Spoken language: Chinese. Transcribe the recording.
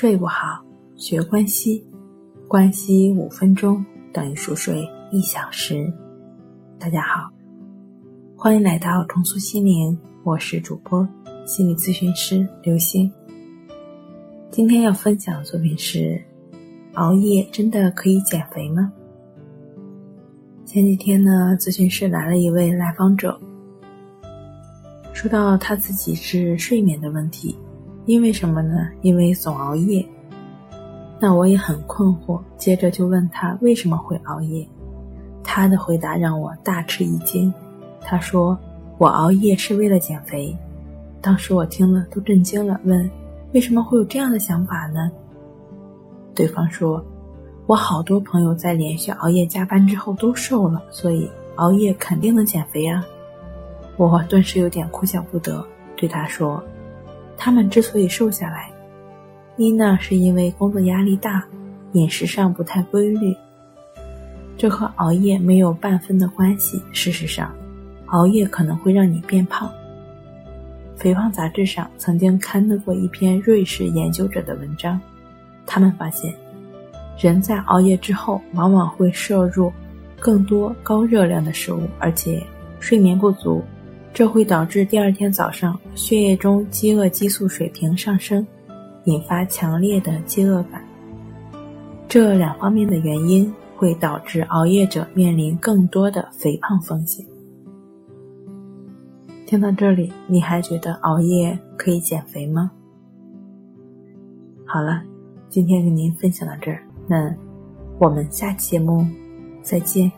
睡不好，学关西，关西五分钟等于熟睡一小时。大家好，欢迎来到重塑心灵，我是主播心理咨询师刘星。今天要分享的作品是：熬夜真的可以减肥吗？前几天呢，咨询室来了一位来访者，说到他自己是睡眠的问题。因为什么呢？因为总熬夜。那我也很困惑，接着就问他为什么会熬夜。他的回答让我大吃一惊。他说：“我熬夜是为了减肥。”当时我听了都震惊了，问：“为什么会有这样的想法呢？”对方说：“我好多朋友在连续熬夜加班之后都瘦了，所以熬夜肯定能减肥啊。”我顿时有点哭笑不得，对他说。他们之所以瘦下来，一呢是因为工作压力大，饮食上不太规律，这和熬夜没有半分的关系。事实上，熬夜可能会让你变胖。肥胖杂志上曾经刊登过一篇瑞士研究者的文章，他们发现，人在熬夜之后往往会摄入更多高热量的食物，而且睡眠不足。这会导致第二天早上血液中饥饿激素水平上升，引发强烈的饥饿感。这两方面的原因会导致熬夜者面临更多的肥胖风险。听到这里，你还觉得熬夜可以减肥吗？好了，今天跟您分享到这儿，那我们下期节目再见。